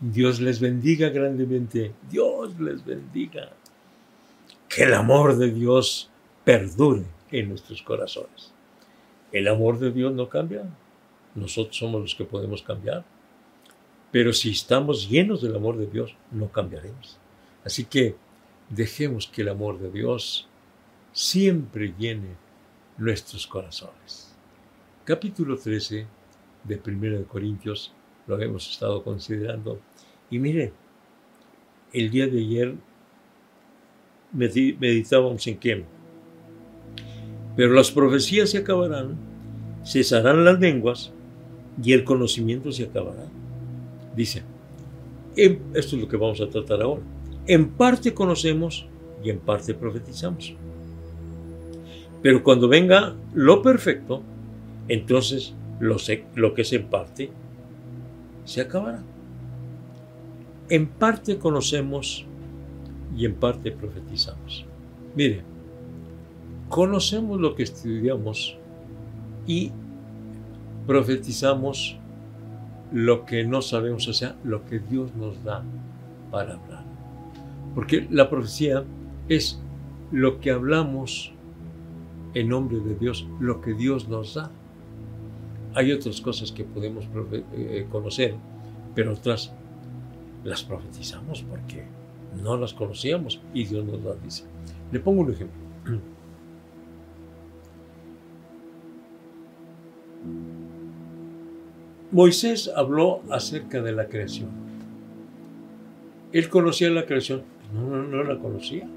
Dios les bendiga grandemente. Dios les bendiga. Que el amor de Dios perdure en nuestros corazones. El amor de Dios no cambia. Nosotros somos los que podemos cambiar. Pero si estamos llenos del amor de Dios, no cambiaremos. Así que dejemos que el amor de Dios siempre llene nuestros corazones. Capítulo 13 de 1 Corintios lo hemos estado considerando. Y mire, el día de ayer meditábamos en qué. Pero las profecías se acabarán, cesarán las lenguas y el conocimiento se acabará. Dice, esto es lo que vamos a tratar ahora. En parte conocemos y en parte profetizamos. Pero cuando venga lo perfecto, entonces lo, lo que es en parte se acabará. En parte conocemos y en parte profetizamos. Mire, conocemos lo que estudiamos y profetizamos lo que no sabemos, o sea, lo que Dios nos da para hablar. Porque la profecía es lo que hablamos en nombre de Dios, lo que Dios nos da. Hay otras cosas que podemos eh, conocer, pero otras las profetizamos porque no las conocíamos y Dios nos las dice. Le pongo un ejemplo. Moisés habló acerca de la creación. Él conocía la creación, no, no, no la conocía.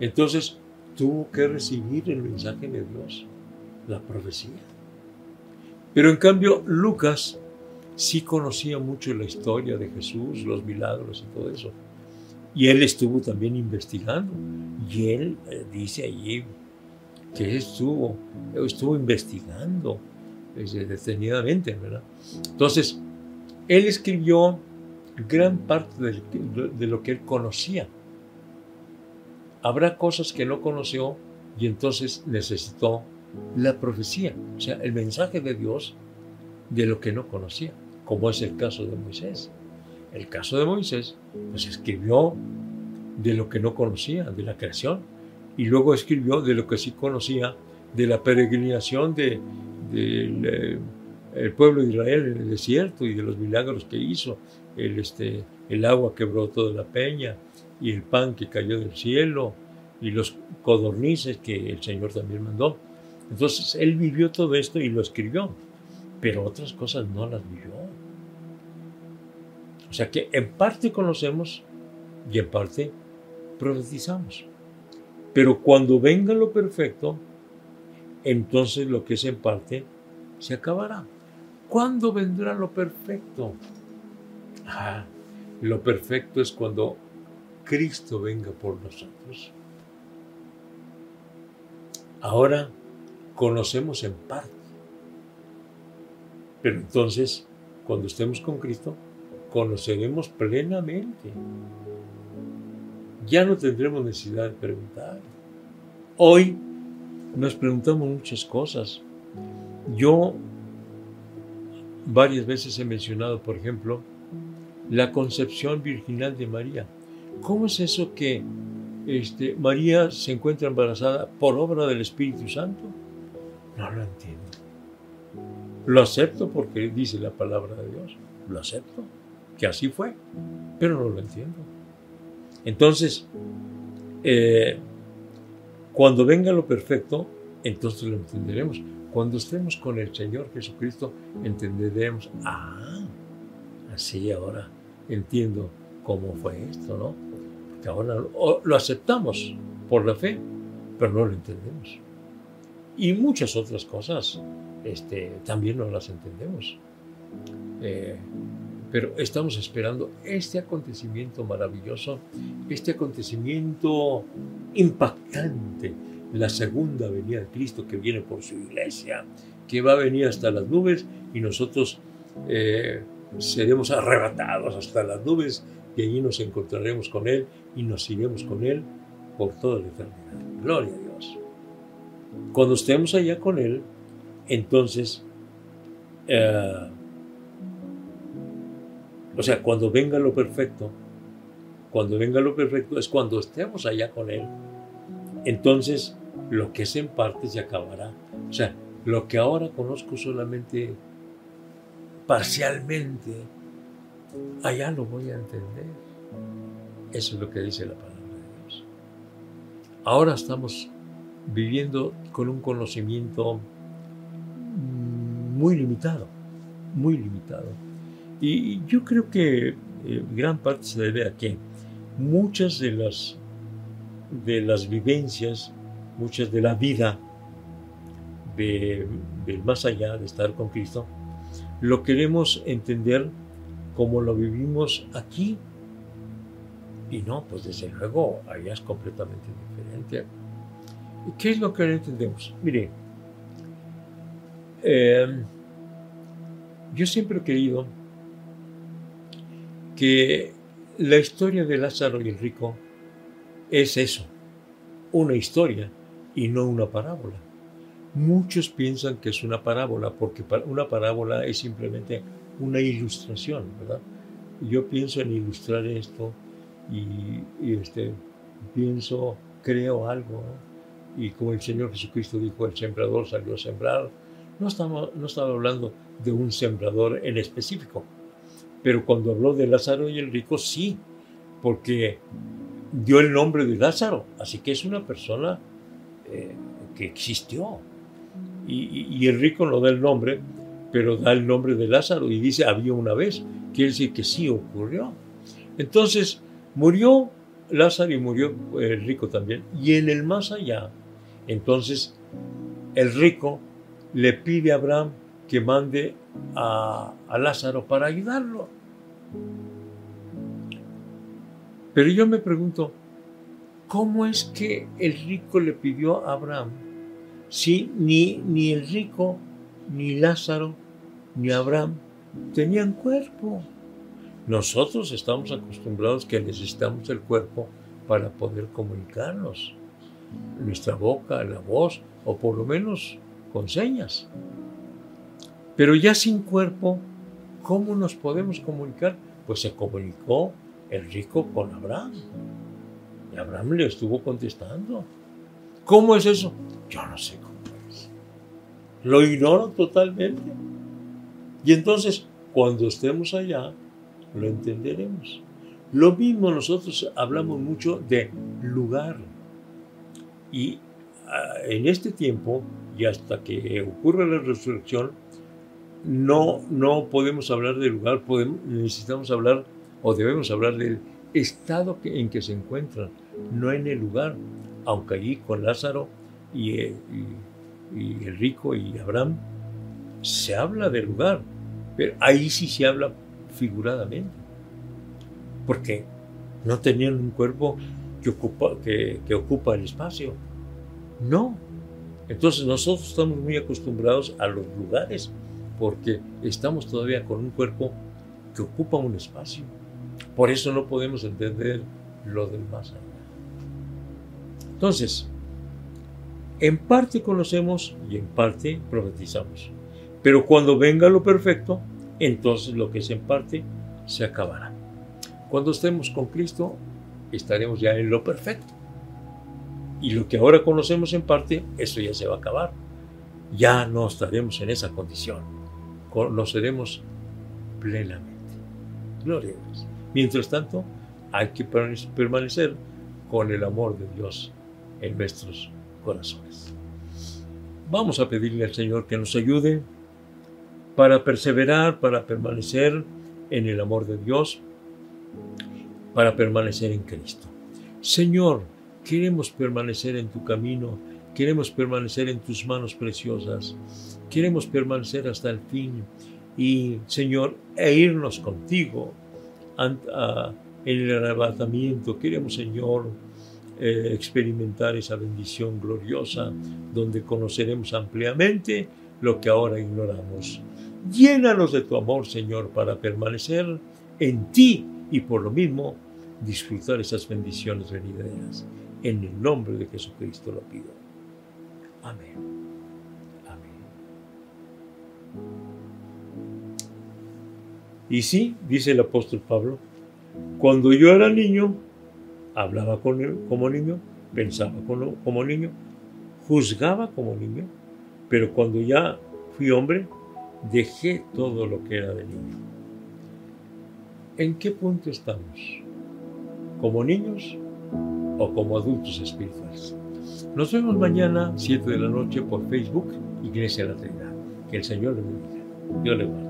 Entonces tuvo que recibir el mensaje de Dios, la profecía. Pero en cambio, Lucas sí conocía mucho la historia de Jesús, los milagros y todo eso. Y él estuvo también investigando. Y él eh, dice allí que estuvo, estuvo investigando detenidamente, ¿verdad? Entonces, él escribió gran parte de lo que él conocía. Habrá cosas que no conoció y entonces necesitó la profecía, o sea, el mensaje de Dios de lo que no conocía, como es el caso de Moisés. El caso de Moisés, pues escribió de lo que no conocía, de la creación, y luego escribió de lo que sí conocía, de la peregrinación del de, el pueblo de Israel en el desierto y de los milagros que hizo, el, este, el agua que brotó de la peña y el pan que cayó del cielo y los codornices que el Señor también mandó. Entonces él vivió todo esto y lo escribió, pero otras cosas no las vivió. O sea que en parte conocemos y en parte profetizamos. Pero cuando venga lo perfecto, entonces lo que es en parte se acabará. ¿Cuándo vendrá lo perfecto? Ah, lo perfecto es cuando Cristo venga por nosotros. Ahora conocemos en parte. Pero entonces, cuando estemos con Cristo, conoceremos plenamente. Ya no tendremos necesidad de preguntar. Hoy nos preguntamos muchas cosas. Yo varias veces he mencionado, por ejemplo, la concepción virginal de María. ¿Cómo es eso que este, María se encuentra embarazada por obra del Espíritu Santo? No lo entiendo. Lo acepto porque dice la palabra de Dios. Lo acepto, que así fue, pero no lo entiendo. Entonces, eh, cuando venga lo perfecto, entonces lo entenderemos. Cuando estemos con el Señor Jesucristo, entenderemos, ah, así ahora entiendo cómo fue esto, ¿no? Porque ahora lo aceptamos por la fe, pero no lo entendemos. Y muchas otras cosas este, también no las entendemos. Eh, pero estamos esperando este acontecimiento maravilloso, este acontecimiento impactante, la segunda venida de Cristo que viene por su iglesia, que va a venir hasta las nubes y nosotros eh, seremos arrebatados hasta las nubes y allí nos encontraremos con Él y nos iremos con Él por toda la eternidad. Gloria a Dios. Cuando estemos allá con Él, entonces eh, O sea, cuando venga lo perfecto, cuando venga lo perfecto es cuando estemos allá con Él. Entonces, lo que es en parte se acabará. O sea, lo que ahora conozco solamente parcialmente, allá lo voy a entender. Eso es lo que dice la palabra de Dios. Ahora estamos viviendo con un conocimiento muy limitado, muy limitado. Y yo creo que eh, gran parte se debe a que muchas de las, de las vivencias, muchas de la vida del más allá, de estar con Cristo, lo queremos entender como lo vivimos aquí. Y no, pues desde luego, allá es completamente diferente. ¿Qué es lo que entendemos? Mire, eh, yo siempre he creído que la historia de Lázaro y el rico es eso, una historia y no una parábola. Muchos piensan que es una parábola porque una parábola es simplemente una ilustración, ¿verdad? Yo pienso en ilustrar esto y, este, pienso, creo algo, y como el Señor Jesucristo dijo, el sembrador salió a sembrar, no estamos, no estaba hablando de un sembrador en específico, pero cuando habló de Lázaro y el rico, sí, porque dio el nombre de Lázaro, así que es una persona eh, que existió. Y, el rico no da el nombre, pero da el nombre de Lázaro y dice había una vez, quiere decir que sí ocurrió. Entonces, murió Lázaro y murió el rico también. Y en el más allá, entonces, el rico le pide a Abraham que mande a, Lázaro para ayudarlo. Pero yo me pregunto, ¿cómo es que el rico le pidió a Abraham si ni, ni el rico, ni Lázaro, ni Abraham tenían cuerpo? Nosotros estamos acostumbrados que necesitamos el cuerpo para poder comunicarnos. Nuestra boca, la voz, o por lo menos con señas. Pero ya sin cuerpo, ¿cómo nos podemos comunicar? Pues se comunicó el rico con Abraham. Y Abraham le estuvo contestando. ¿Cómo es eso? Yo no sé cómo es. Lo ignoro totalmente. Y entonces, cuando estemos allá, lo entenderemos. Lo mismo nosotros hablamos mucho de lugar. Y ah, en este tiempo, y hasta que ocurra la resurrección, no, no podemos hablar del lugar, necesitamos hablar o debemos hablar del estado en que se encuentran, no en el lugar, aunque allí con Lázaro y, eh, y, el rico y Abraham se habla del lugar, pero ahí sí se habla figuradamente, porque no tenían un cuerpo que ocupa, que ocupa el espacio, no. Entonces nosotros estamos muy acostumbrados a los lugares porque estamos todavía con un cuerpo que ocupa un espacio. Por eso no podemos entender lo del más allá. Entonces, en parte conocemos y en parte profetizamos. Pero cuando venga lo perfecto, entonces lo que es en parte se acabará. Cuando estemos con Cristo, estaremos ya en lo perfecto. Y lo que ahora conocemos en parte, eso ya se va a acabar. Ya no estaremos en esa condición conoceremos plenamente. Gloria a Dios. Mientras tanto, hay que permanecer con el amor de Dios en nuestros corazones. Vamos a pedirle al Señor que nos ayude para perseverar, para permanecer en el amor de Dios, para permanecer en Cristo. Señor, queremos permanecer en tu camino, queremos permanecer en tus manos preciosas. Queremos permanecer hasta el fin y, Señor, e irnos contigo en el arrebatamiento. Queremos, Señor, eh, experimentar esa bendición gloriosa donde conoceremos ampliamente lo que ahora ignoramos. Llénanos de tu amor, Señor, para permanecer en ti y por lo mismo disfrutar esas bendiciones venideras. En el nombre de Jesucristo lo pido. Amén. Y sí, dice el apóstol Pablo, cuando yo era niño, hablaba como niño, pensaba como niño, juzgaba como niño, pero cuando ya fui hombre, dejé todo lo que era de niño. ¿En qué punto estamos? ¿Como niños o como adultos espirituales? Nos vemos mañana, 7 de la noche, por Facebook, Iglesia de la Trinidad. Que el Señor le bendiga. Dios le guarde.